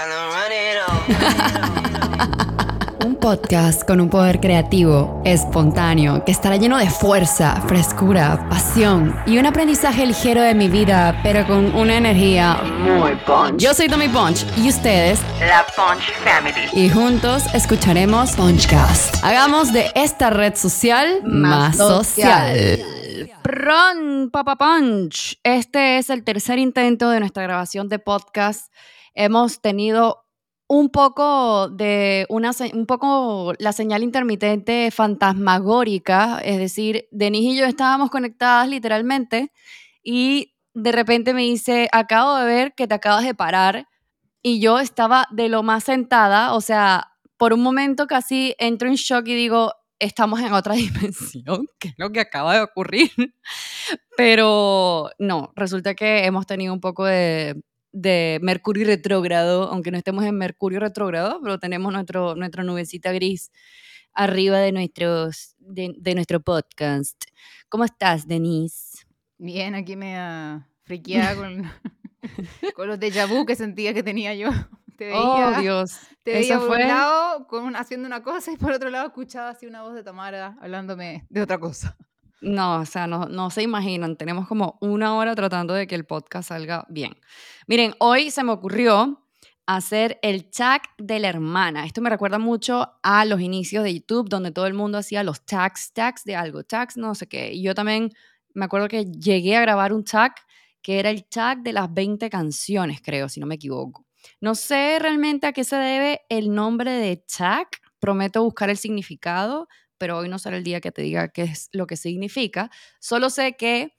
Un podcast con un poder creativo, espontáneo, que estará lleno de fuerza, frescura, pasión y un aprendizaje ligero de mi vida, pero con una energía muy punch. Yo soy Tommy Punch y ustedes, La Punch Family. y juntos escucharemos Punchcast. Hagamos de esta red social más, social. Pron, Papa Punch. Este es el tercer intento de nuestra grabación de podcast. Hemos tenido un poco de una un poco la señal intermitente fantasmagórica, es decir, Denise y yo estábamos conectadas literalmente y de repente me dice, acabo de ver que te acabas de parar y yo estaba de lo más sentada, o sea, por un momento casi entro en shock y digo, estamos en otra dimensión, que es lo que acaba de ocurrir. Pero no, resulta que hemos tenido un poco de, de Mercurio retrógrado, aunque no estemos en Mercurio retrógrado, pero tenemos nuestro, nuestra nubecita gris arriba de, nuestros, de, de nuestro podcast. ¿Cómo estás, Denise? Bien, aquí me friqueada con, con los déjà vu que sentía que tenía yo. Te veía, oh, Dios. te veía por fue- un lado con haciendo una cosa y por otro lado escuchaba así una voz de Tamara hablándome de otra cosa. No, o sea, no, no se imaginan. Tenemos como una hora tratando de que el podcast salga bien. Miren, hoy se me ocurrió hacer el tag de la hermana. Esto me recuerda mucho a los inicios de YouTube, donde todo el mundo hacía los tags, tags de algo, tags no sé qué. Y yo también me acuerdo que llegué a grabar un tag que era el tag de las 20 canciones, creo, si no me equivoco. No sé realmente a qué se debe el nombre de tag. Prometo buscar el significado, pero hoy no será el día que te diga qué es lo que significa. Solo sé que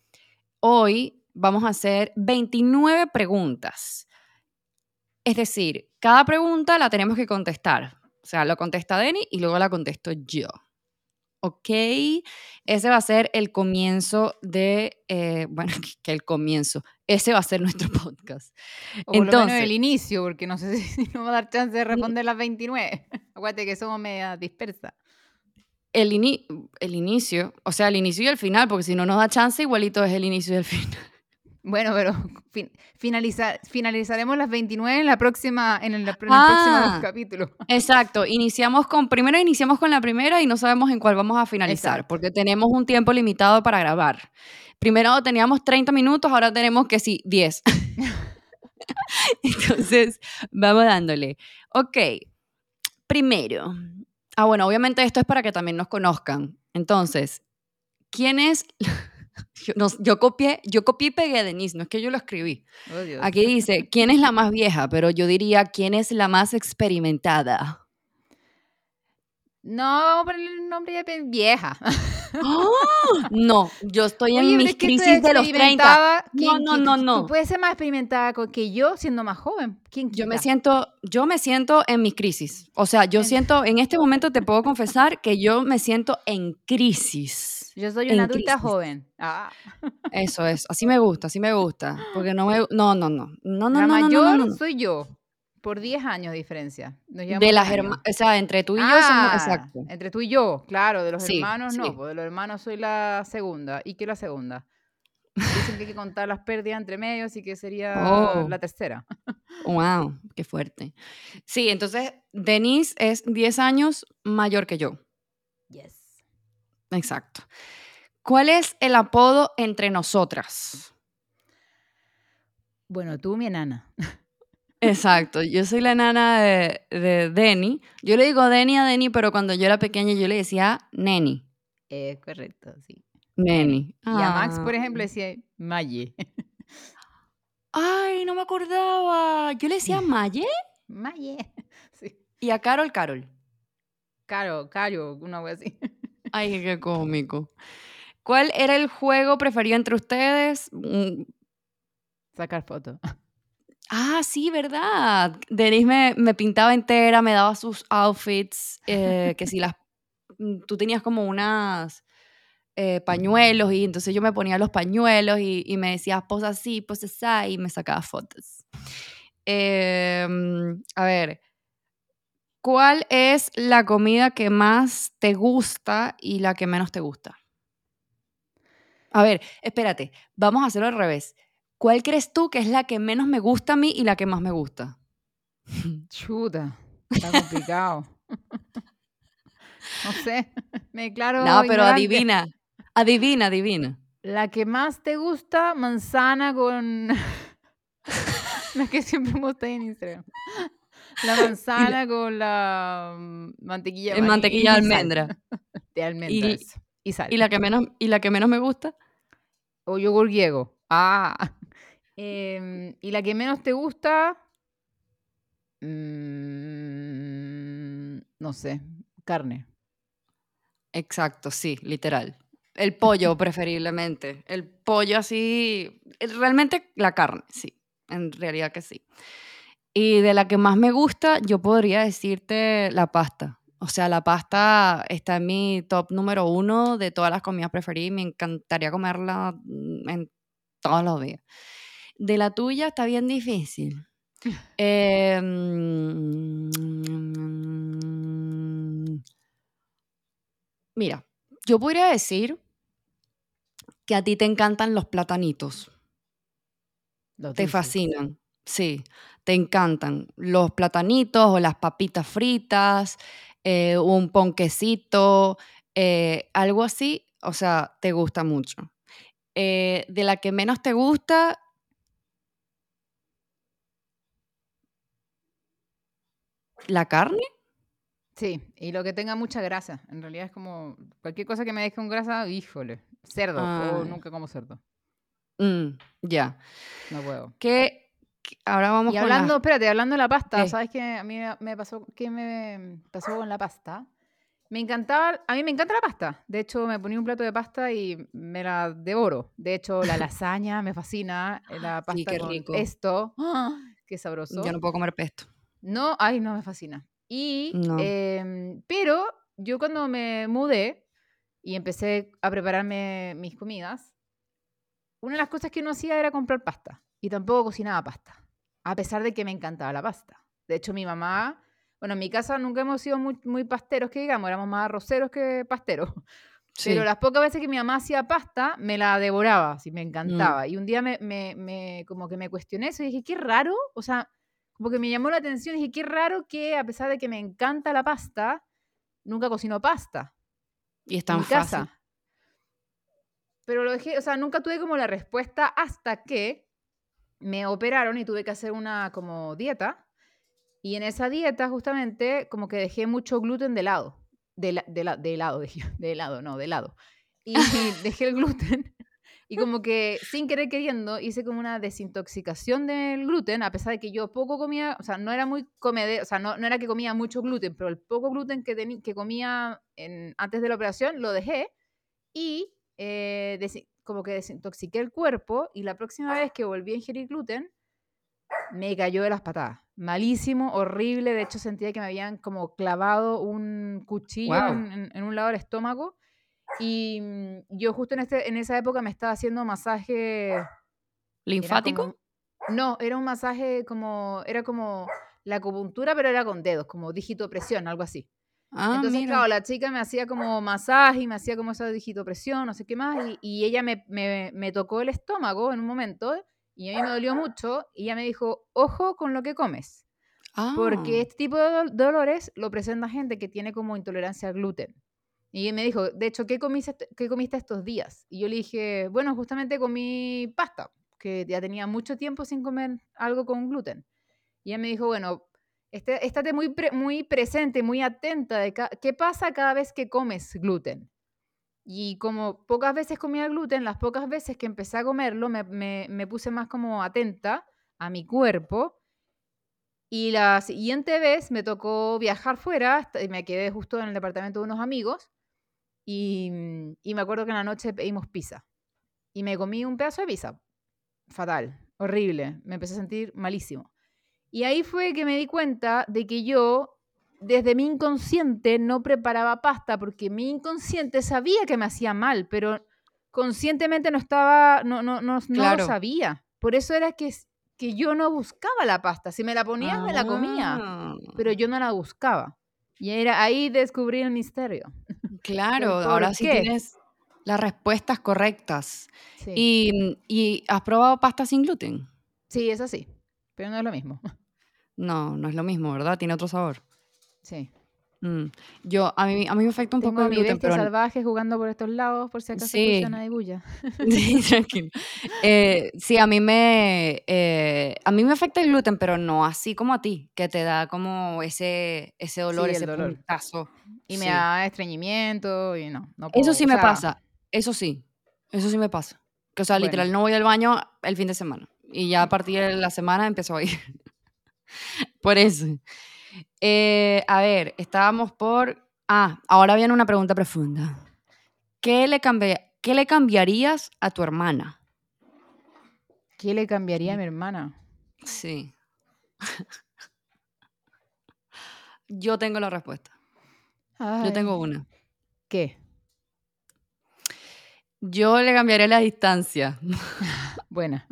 hoy vamos a hacer 29 preguntas. Es decir, cada pregunta la tenemos que contestar. O sea, lo contesta Denny y luego la contesto yo. ¿Ok? Ese va a ser el comienzo de, eh, bueno, que el comienzo. Ese va a ser nuestro podcast. O por lo menos Entonces- el inicio, porque no sé si nos va a dar chance de responder las 29. Acuérdate que somos media dispersas. El, ini- el inicio, o sea, el inicio y el final, porque si no nos da chance, igualito es el inicio y el final. Bueno, pero fin- finalizar, finalizaremos las 29 en la próxima, en el, en el Ah. próximo capítulo. Exacto, iniciamos con, primero iniciamos con la primera y no sabemos en cuál vamos a finalizar, Exacto. porque tenemos un tiempo limitado para grabar. Primero teníamos 30 minutos, ahora tenemos que sí, 10. Entonces, vamos dándole. Ok, primero. Ah, bueno, obviamente esto es para que también nos conozcan. Entonces, ¿quién es? Yo, no- yo copié, yo copié y pegué a Denise, no es que yo lo escribí. Oh. Aquí dice, ¿quién es la más vieja? Pero yo diría, ¿quién es la más experimentada? No, vamos a ponerle el nombre de vieja. No, yo estoy en Oye, mis crisis de los 30. experimentada, No, ¿quién- no, no, no. Tú puedes ser más experimentada que yo siendo más joven. ¿Quién Yo me siento, yo me siento en mis crisis. O sea, yo En- siento, en este momento te puedo confesar que yo me siento en crisis. Yo soy una adulta crisis. joven. Ah, Eso es, así me gusta, así me gusta. Porque no me, no, no, no, no, no, la no, no, mayor no, no, no. soy yo. Por 10 años de diferencia. Nos De las 10 años. hermanas, o sea, entre tú y yo somos, Ah, exacto. Entre tú y yo, claro. De los Sí, hermanos sí. no. pues de los hermanos soy la segunda. ¿Y qué es la segunda? Dicen que hay que contar las pérdidas entre medio, así que sería Oh. la tercera. Wow, qué fuerte. Sí, entonces Denise es 10 años mayor que yo. Yes. Exacto. ¿Cuál es el apodo entre nosotras? Bueno, tú, mi enana. Exacto, yo soy la nana de, de Denny. Yo le digo Denny a Denny, pero cuando yo era pequeña yo le decía Neni. Es correcto, sí. Neni. Y a Max, por Ah. ejemplo, decía Maye. Ay, no me acordaba. Yo le decía Maye Maye. Sí. y a Carol, Carol. Caro, Caro, una wea así. Ay, qué cómico. ¿Cuál era el juego preferido entre ustedes? Mm, Sacar fotos. Ah, sí, ¿verdad? Denise me, me pintaba entera, me daba sus outfits, eh, que si las... mm, Tú tenías como unas eh, pañuelos y entonces yo me ponía los pañuelos y, me decía, posa así, posa así, y me sacaba fotos. Em, a ver, ¿cuál es la comida que más te gusta y la que menos te gusta? A ver, espérate, vamos a hacerlo al revés. ¿Cuál crees tú que es la que menos me gusta a mí y la que más me gusta? Chuta, está complicado. no sé, me declaro. No, pero ignorante. adivina. Adivina, adivina. La que más te gusta, manzana con. la que siempre mostré en Instagram. La manzana con la mm, mantequilla. En maní mantequilla de almendra. De almendra. Y-. Y sal. ¿Y la que menos, y la que menos me gusta? O yogur griego. Ah. Em, ¿Y la que menos te gusta? Mm, no sé. Carne. Exacto, sí, literal. El pollo, preferiblemente. El pollo así. Realmente la carne, sí. En realidad que sí. Y de la que más me gusta, yo podría decirte la pasta. O sea, la pasta está en mi top número uno de todas las comidas preferidas me encantaría comerla mm, en todos los días. De la tuya está bien difícil. Eh, mm, mira, yo podría decir que a ti te encantan los platanitos. Los Te dulces. fascinan, sí, te encantan los platanitos o las papitas fritas, eh, un ponquecito, eh, algo así, o sea, te gusta mucho. Eh, de la que menos te gusta, la carne. Sí, y lo que tenga mucha grasa. En realidad es como cualquier cosa que me deje con grasa, híjole. Cerdo. O Ah. nunca como cerdo. Mm, ya. No puedo. Que ahora vamos Y con hablando, espérate, hablando de la pasta, ¿Qué? ¿sabes qué? A mí me- pasó, ¿qué me pasó con la pasta? Me encantaba, a mí me encanta la pasta. De hecho, me ponía un plato de pasta y me la devoro. De hecho, la lasaña me fascina, la Sí, pasta qué con rico. esto, ¡ah! qué sabroso. Yo no puedo comer pesto. No, ay, no, me fascina. Y, No. em, pero yo cuando me mudé y empecé a prepararme mis comidas, una de las cosas que no hacía era comprar pasta. Y tampoco cocinaba pasta, a pesar de que me encantaba la pasta. De hecho, mi mamá, bueno, en mi casa nunca hemos sido muy, muy pasteros, que digamos, éramos más arroceros que pasteros. Pero Sí. las pocas veces que mi mamá hacía pasta, me la devoraba, Mm. me encantaba. Y un día me, me- me- como que me cuestioné eso y dije, qué raro, o sea, como que me llamó la atención, dije, qué raro que a pesar de que me encanta la pasta, nunca cocino pasta Y es en tan mi fácil. casa. Pero lo dejé, o sea, nunca tuve como la respuesta hasta que me operaron y tuve que hacer una como dieta. Y en esa dieta justamente como que dejé mucho gluten de lado. De, la- de, la- de helado, dije, de helado, no, de helado. Y dejé el gluten. Y como que sin querer queriendo hice como una desintoxicación del gluten, a pesar de que yo poco comía, o sea, no era muy comedor, o sea, no, no era que comía mucho gluten, pero el poco gluten que, teni- que comía en- antes de la operación lo dejé y eh, como que desintoxiqué el cuerpo y la próxima vez que volví a ingerir gluten me cayó de las patadas. Malísimo, horrible, de hecho sentía que me habían como clavado un cuchillo Guau. en, en- en un lado del estómago y mm, yo justo en, este, en esa época me estaba haciendo masaje era ¿Linfático? como- no, era un masaje como, era como la acupuntura, pero era con dedos, como digitopresión, algo así. Ah, Entonces, mira. claro, la chica me hacía como masaje y me hacía como esa digitopresión, no sé qué más, y, y ella me, me- me tocó el estómago en un momento y a mí me dolió mucho y ella me dijo, ojo con lo que comes, porque Ah, este tipo de dol- dolores lo presenta gente que tiene como intolerancia al gluten. Y me dijo, de hecho, ¿qué comiste, qué comiste estos días? Y yo le dije, bueno, justamente comí pasta, que ya tenía mucho tiempo sin comer algo con gluten. Y ella me dijo, bueno, este, estate muy, muy presente, muy atenta de ca- qué pasa cada vez que comes gluten. Y como pocas veces comía gluten, las pocas veces que empecé a comerlo, me, me- me puse más como atenta a mi cuerpo. Y la siguiente vez me tocó viajar fuera, me quedé justo en el departamento de unos amigos. Y, mm, y me acuerdo que en la noche pedimos pizza. Y me comí un pedazo de pizza. Fatal, horrible. Me empecé a sentir malísimo. Y ahí fue que me di cuenta de que yo, desde mi inconsciente, no preparaba pasta porque mi inconsciente sabía que me hacía mal, pero conscientemente no estaba, no, no, no, no Claro. lo sabía. Por eso era que, que yo no buscaba la pasta. Si me la ponías, me la comía, Ah, pero yo no la buscaba. Y era ahí descubrí el misterio. Claro, ¿por ahora sí tienes las respuestas correctas. Sí, ¿Y, y has probado pasta sin gluten? sí es así, pero no es lo mismo. No, no es lo mismo, ¿verdad? Tiene otro sabor. Sí. Mm. Yo, a mí, a mí me afecta un Tengo poco el gluten, pero... salvaje jugando por estos lados, por si acaso Sí. de bulla. Sí, tranquilo. Eh, sí, a mí me eh, a mí me afecta el gluten, pero no así como a ti, que te da como ese, ese dolor, Sí, ese dolor. puntazo. Y me Sí. da estreñimiento y no, no Eso puedo, sí o me sea, pasa, eso sí, eso sí me pasa. Que, o sea, Bueno. literal, no voy al baño el fin de semana. Y ya a partir de la semana empezó a ir. por eso. Eh, a ver, estábamos por... Ah, ahora viene una pregunta profunda. ¿Qué le, cambi- ¿Qué le cambiarías a tu hermana? ¿Qué le cambiaría a mi hermana? Sí. Yo tengo la respuesta. Yo tengo una. ¿Qué? Yo le cambiaría la distancia, Buena.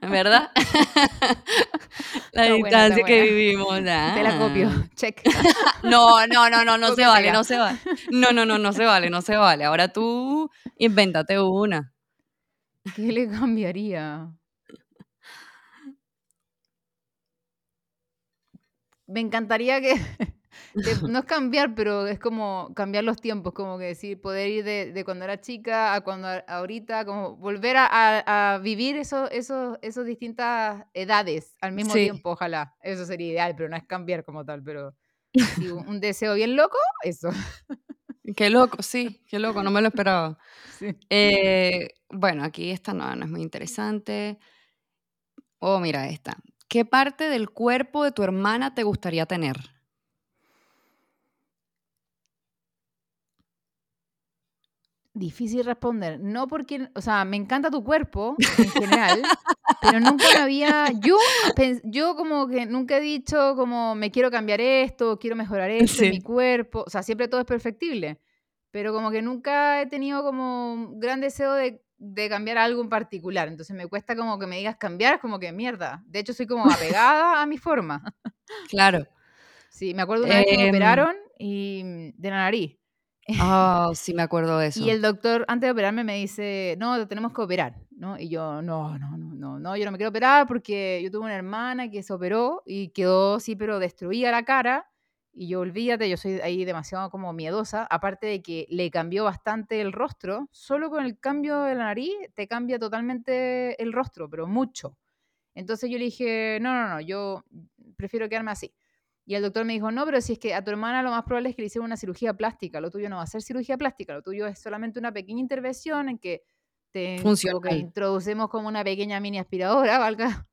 ¿Verdad? la buena, distancia que vivimos. Te la copio. ah. Check. No, no, no, no, no se vale, no se vale. No, no, no, no se vale, no se vale. Ahora tú invéntate una. ¿Qué le cambiaría? Me encantaría que, no es cambiar, pero es como cambiar los tiempos, como que decir, poder ir de, de cuando era chica a cuando a- ahorita, como volver a, a- a vivir esos, esos distintas edades al mismo Sí. tiempo, ojalá. Eso sería ideal, pero no es cambiar como tal, pero si un, un deseo bien loco, eso. Qué loco, sí, qué loco, no me lo esperaba. Sí. Eh, bueno, aquí esta no, no es muy interesante. Oh, mira esta. ¿Qué parte del cuerpo de tu hermana te gustaría tener? Difícil responder. No porque, o sea, me encanta tu cuerpo en general, pero nunca me había, yo, yo como que nunca he dicho como me quiero cambiar esto, quiero mejorar esto Sí. mi cuerpo, o sea, siempre todo es perfectible, pero como que nunca he tenido como un gran deseo de, de cambiar algo en particular, entonces me cuesta como que me digas cambiar, es como que mierda. De hecho, soy como apegada a mi forma. Claro. Sí, me acuerdo una vez que me Em. operaron y de la nariz. Ah, sí me acuerdo de eso. Y el doctor, antes de operarme, me dice, no, te tenemos que operar, ¿no? Y yo, no, no, no, no, no, yo no me quiero operar porque yo tuve una hermana que se operó y quedó, sí, pero destruida la cara. Y yo, olvídate, yo soy ahí demasiado como miedosa, aparte de que le cambió bastante el rostro, solo con el cambio de la nariz te cambia totalmente el rostro, pero mucho. Entonces yo le dije, no, no, no, yo prefiero quedarme así. Y el doctor me dijo, no, pero si es que a tu hermana lo más probable es que le hicieron una cirugía plástica, lo tuyo no va a ser cirugía plástica, lo tuyo es solamente una pequeña intervención en que te que introducimos como una pequeña mini aspiradora, valga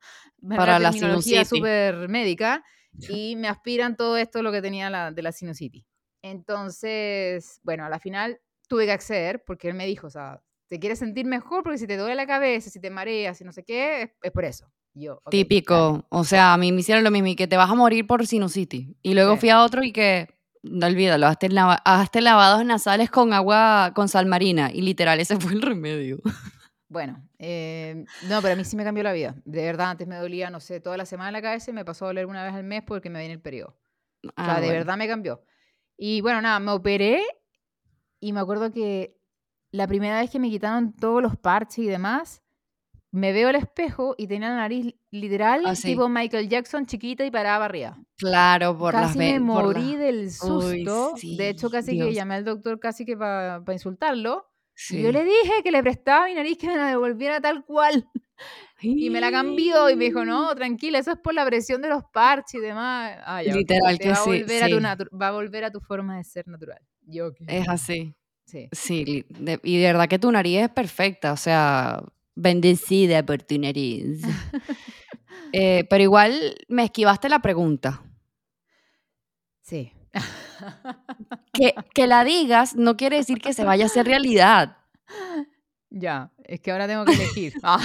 Para la sinusitis. súper médica, y me aspiran todo esto lo que tenía la, de la sinusitis. Entonces, bueno, a la final tuve que acceder porque él me dijo, o sea, te quieres sentir mejor porque si te duele la cabeza, si te mareas, si no sé qué, es, es por eso. Yo. Típico. O sea, a mí me hicieron lo mismo y que te vas a morir por sinusitis. Y luego Sí. fui a otro y que, no olvídalo, hazte, lava- hazte lavados nasales con agua, con sal marina. Y literal, ese fue el remedio. Bueno, eh, no, pero a mí sí me cambió la vida. De verdad, antes me dolía, no sé, toda la semana la cabeza y me pasó a doler una vez al mes porque me viene el periodo. O Ah, sea, de bueno. verdad me cambió. Y bueno, nada, me operé y me acuerdo que la primera vez que me quitaron todos los parches y demás, me veo al espejo y tenía la nariz literal Así. tipo Michael Jackson chiquita y parada para arriba. Claro, por las casi me ve- por la- morí del susto. de hecho, sí, casi que Dios. llamé al doctor casi que para insultarlo. Sí. Y yo le dije que le prestaba mi nariz que me la devolviera tal cual. Y me la cambió y me dijo, no, tranquila, eso es por la presión de los parches y demás. Ah, ya, Literal te que va sí, volver a tu sí. va a volver a tu forma de ser natural. Yo, ok. Es así. Sí. Sí, de- y de verdad que tu nariz es perfecta, o sea, bendecida por tu nariz. Eh, pero igual me esquivaste la pregunta. Sí. Que, que la digas no quiere decir que se vaya a hacer realidad. ya, es que ahora tengo que elegir. Ah,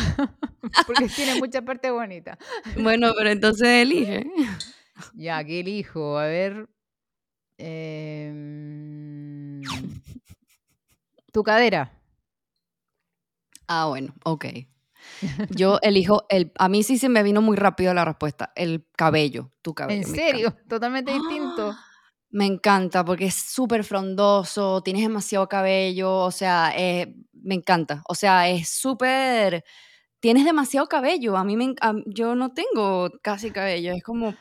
porque tiene mucha parte bonita. Bueno, pero entonces elige. Ya, ¿qué elijo? A ver. em, tu cadera. Ah, bueno, ok. Yo elijo el. A mí sí se me vino muy rápido la respuesta. El cabello, tu cabello. ¿En serio? encanta. Totalmente distinto. Me encanta porque es súper frondoso, tienes demasiado cabello, o sea, eh, me encanta. O sea, es súper. Tienes demasiado cabello. A mí me. a- yo no tengo casi cabello. Es como.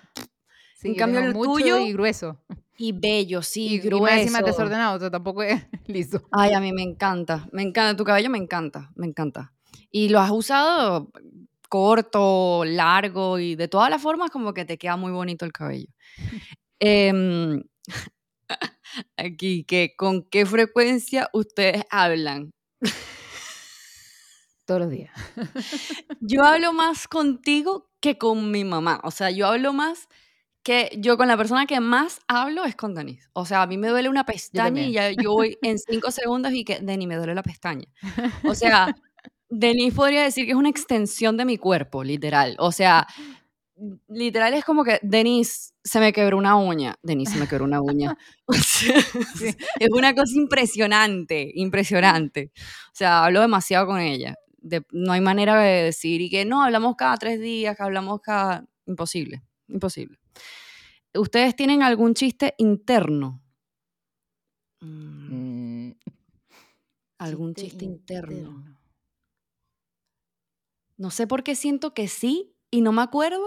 Sí, En cambio, el mucho tuyo- y grueso. Y bello, sí, Y, y grueso. más encima desordenado, o sea, tampoco es liso. Ay, a mí me encanta, me encanta, tu cabello me encanta, me encanta. Y lo has usado corto, largo y de todas las formas como que te queda muy bonito el cabello. Em, aquí, que ¿con qué frecuencia ustedes hablan? Todos los días. Yo hablo más contigo que con mi mamá. O sea, yo hablo más que yo con la persona que más hablo es con Denise. O sea, a mí me duele una pestaña y ya yo voy en cinco segundos y que, Denny, me duele la pestaña. O sea, Denise podría decir que es una extensión de mi cuerpo, literal. O sea, literal es como que, Denise, se me quebró una uña. Denise, se me quebró una uña. O sea, Sí. es una cosa impresionante, impresionante. O sea, hablo demasiado con ella. De- no hay manera de decir y que no, hablamos cada tres días, que hablamos cada... Imposible, imposible. ¿Ustedes tienen algún chiste interno? Mm, Mm, ¿Algún chiste, interno? No sé por qué siento que sí y no me acuerdo.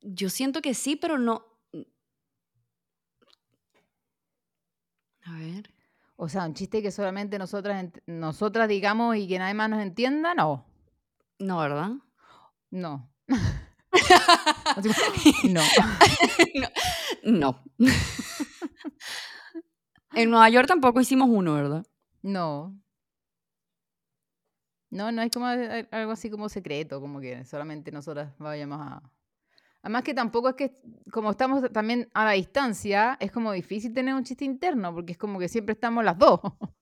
Yo siento que sí, pero no. A ver. O sea, un chiste que solamente nosotras, nosotras digamos y que nadie más nos entienda, no. No, ¿verdad? No. No. No. en Nueva York tampoco hicimos uno, ¿verdad? No. No, no es como a- algo así como secreto, como que solamente nosotras vayamos a... Además que tampoco es que, como estamos también a la distancia, es como difícil tener un chiste interno, porque es como que siempre estamos las dos.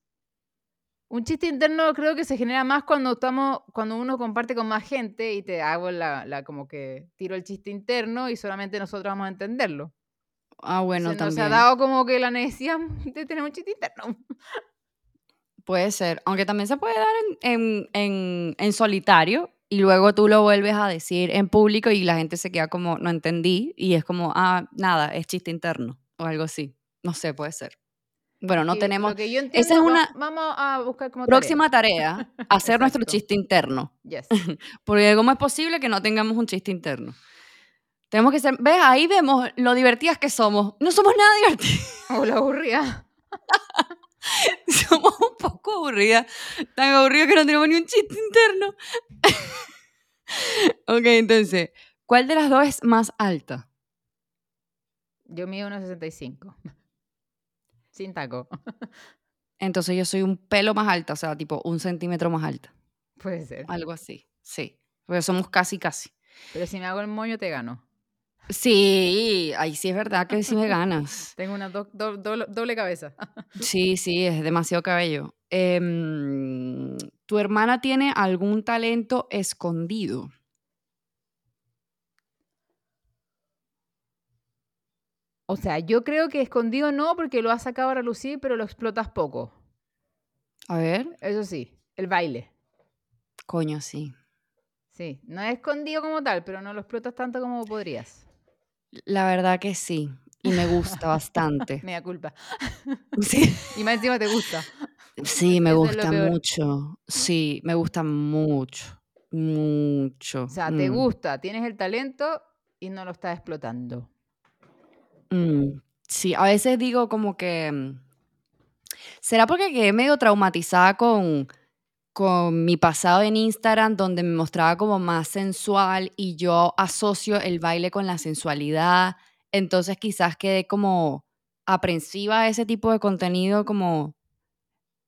Un chiste interno creo que se genera más cuando estamos, cuando uno comparte con más gente y te hago la, la como que tiro el chiste interno y solamente nosotros vamos a entenderlo. Ah, bueno, se nos también. ha dado como que la necesidad de tener un chiste interno. Puede ser. Aunque también se puede dar en, en, en, en solitario y luego tú lo vuelves a decir en público y la gente se queda como, no entendí, y es como, ah, nada, es chiste interno o algo así. No sé, puede ser. Bueno, no tenemos. Lo que yo esa es una vamos a buscar como próxima tarea, hacer nuestro chiste interno. Yes. Porque ¿cómo es posible que no tengamos un chiste interno? Tenemos que ser, ¿ves? Ahí vemos lo divertidas que somos. No somos nada divertidas. O la aburrida. somos un poco aburridas. Tan aburridas que no tenemos ni un chiste interno. ok, entonces, ¿cuál de las dos es más alta? Yo mido 1,65. Sin taco. Entonces yo soy un pelo más alta, o sea, tipo un centímetro más alta. Puede ser. Algo así, sí. Porque somos casi, casi. Pero si me hago el moño, te gano. Sí, ahí sí es verdad que sí me ganas. Tengo una do- do- doble, doble cabeza. Sí, sí, es demasiado cabello. Em, ¿Tu hermana tiene algún talento escondido? O sea, yo creo que escondido no, porque lo has sacado a relucir, pero lo explotas poco. A ver, Eso sí, el baile. coño, sí. Sí, no es escondido como tal, pero no lo explotas tanto como podrías. La verdad que sí. Y me gusta bastante. Me da culpa. Sí, Y más encima te gusta. sí me Eso gusta mucho. Sí, me gusta mucho. Mucho. O sea, te Mm, gusta, tienes el talento y no lo estás explotando. Mm. Sí, a veces digo como que... mm, ¿Será porque quedé medio traumatizada con, con mi pasado en Instagram, donde me mostraba como más sensual y yo asocio el baile con la sensualidad? Entonces quizás quedé como aprensiva a ese tipo de contenido, como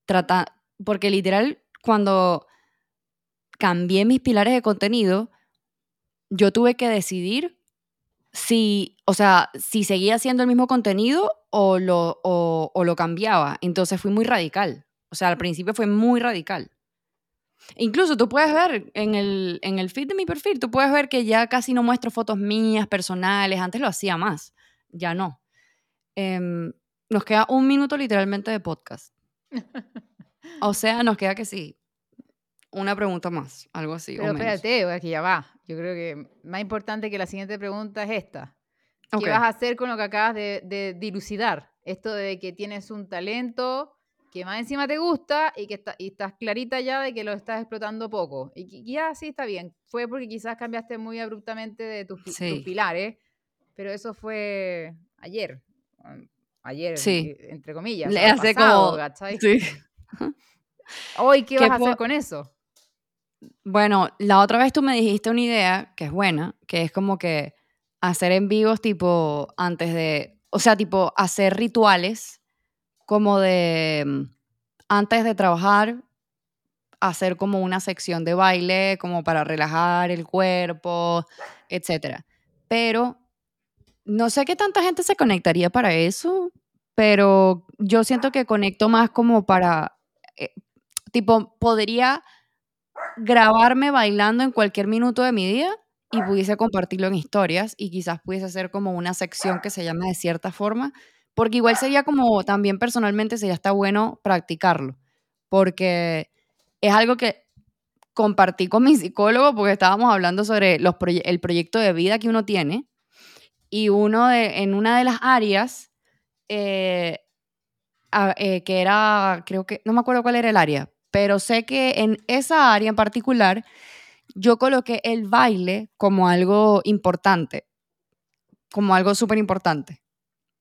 trata, porque literal cuando cambié mis pilares de contenido, yo tuve que decidir si, o sea, si seguía haciendo el mismo contenido o lo, o, o lo cambiaba. Entonces fui muy radical. O sea, al principio fue muy radical. Incluso tú puedes ver en el, en el feed de mi perfil, tú puedes ver que ya casi no muestro fotos mías, personales. Antes lo hacía más, ya no. Em, nos queda un minuto literalmente de podcast. O sea, nos queda que sí. Una pregunta más, algo así. o Pero menos. espérate, es que ya va. Yo creo que más importante que la siguiente pregunta es esta. ¿Qué vas a hacer con lo que acabas de, de dilucidar? Esto de que tienes un talento, que más encima te gusta y que está, y estás clarita ya de que lo estás explotando poco. Y ya sí está bien. Fue porque quizás cambiaste muy abruptamente de tus, pi- tus Sí. pilares, pero eso fue ayer. um, Ayer, Sí. entre comillas. Le hace pasado, como-. Sí. Hoy, ¿qué, ¿Qué vas a hacer con eso? Bueno, la otra vez tú me dijiste una idea que es buena, que es como que hacer en vivos tipo antes de, o sea, tipo hacer rituales como de mm, antes de trabajar, hacer como una sección de baile como para relajar el cuerpo, etcétera. Pero no sé qué tanta gente se conectaría para eso, pero yo siento que conecto más como para, eh, tipo, podría grabarme bailando en cualquier minuto de mi día y pudiese compartirlo en historias y quizás pudiese hacer como una sección que se llame de cierta forma, porque igual sería como también personalmente sería está bueno practicarlo, porque es algo que compartí con mi psicólogo porque estábamos hablando sobre los el proyecto de vida que uno tiene y uno de, en una de las áreas eh, eh, que era, creo que, no me acuerdo cuál era el área, pero sé que en esa área en particular yo coloqué el baile como algo importante, como algo súper importante.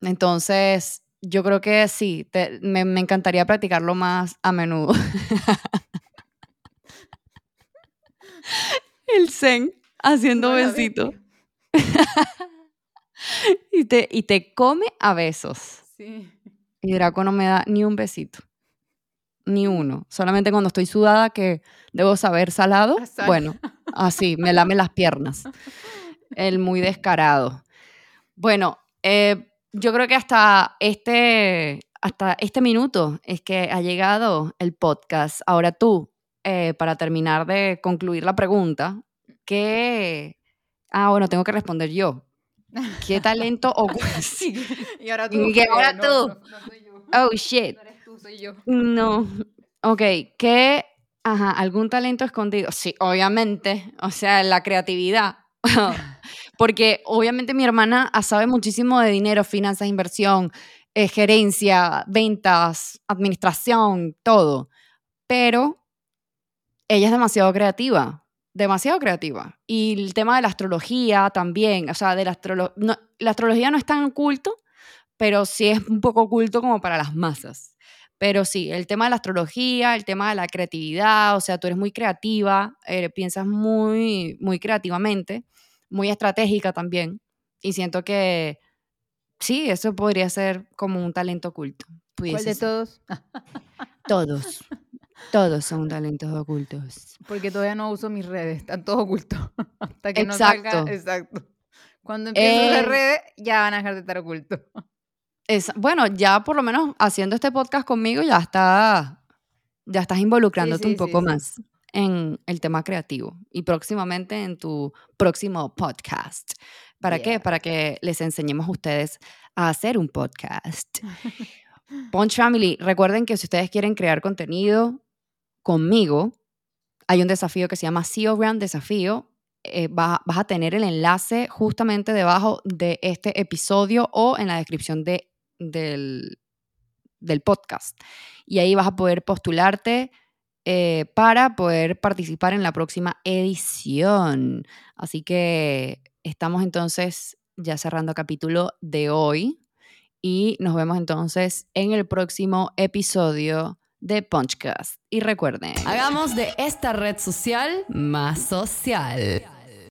Entonces, yo creo que sí, te- me, me encantaría practicarlo más a menudo. el zen haciendo besitos. Y te, y te come a besos. Sí. Y Draco no me da ni un besito. Ni uno. Solamente cuando estoy sudada, que debo saber salado. Ah. Bueno, así, me lame las piernas. El muy descarado. Bueno, eh, yo creo que hasta este, hasta este minuto es que ha llegado el podcast. Ahora tú, eh, para terminar de concluir la pregunta, ¿qué... Ah, bueno, tengo que responder yo. ¿Qué talento o Sí. Y ahora tú. Y ahora no, tú. No, no soy yo. Oh, shit. Soy yo. No. Ok, algún talento escondido. Sí, obviamente. O sea, la creatividad. Porque obviamente mi hermana sabe muchísimo de dinero, finanzas, inversión, eh, gerencia, ventas, administración, todo. Pero ella es demasiado creativa. Demasiado creativa. Y el tema de la astrología también. O sea, de la, astrolo- la astrología no es tan oculto, pero sí es un poco oculto como para las masas. Pero sí, el tema de la astrología, el tema de la creatividad, o sea, tú eres muy creativa, eh, piensas muy, muy creativamente, muy estratégica también. Y siento que sí, eso podría ser como un talento oculto. ¿Cuál de todos? Todos. Todos son talentos ocultos. Porque todavía no uso mis redes, están todos ocultos. Hasta que no salga. Exacto. Exacto. Cuando empiezo las Eh, redes, ya van a dejar de estar ocultos. Es, bueno, ya por lo menos haciendo este podcast conmigo ya está, ya estás involucrándote sí, un poco sí, más en el tema creativo y próximamente en tu próximo podcast. ¿Para qué? Para que les enseñemos a ustedes a hacer un podcast. Punch Family, recuerden que si ustedes quieren crear contenido conmigo, hay un desafío que se llama CEO Brand Desafío. Eh, vas, vas a tener el enlace justamente debajo de este episodio o en la descripción de, del, del podcast. Y ahí vas a poder postularte eh, para poder participar en la próxima edición. Así que estamos entonces ya cerrando capítulo de hoy y nos vemos entonces en el próximo episodio de Punchcast. Y recuerden, hagamos de esta red social más social.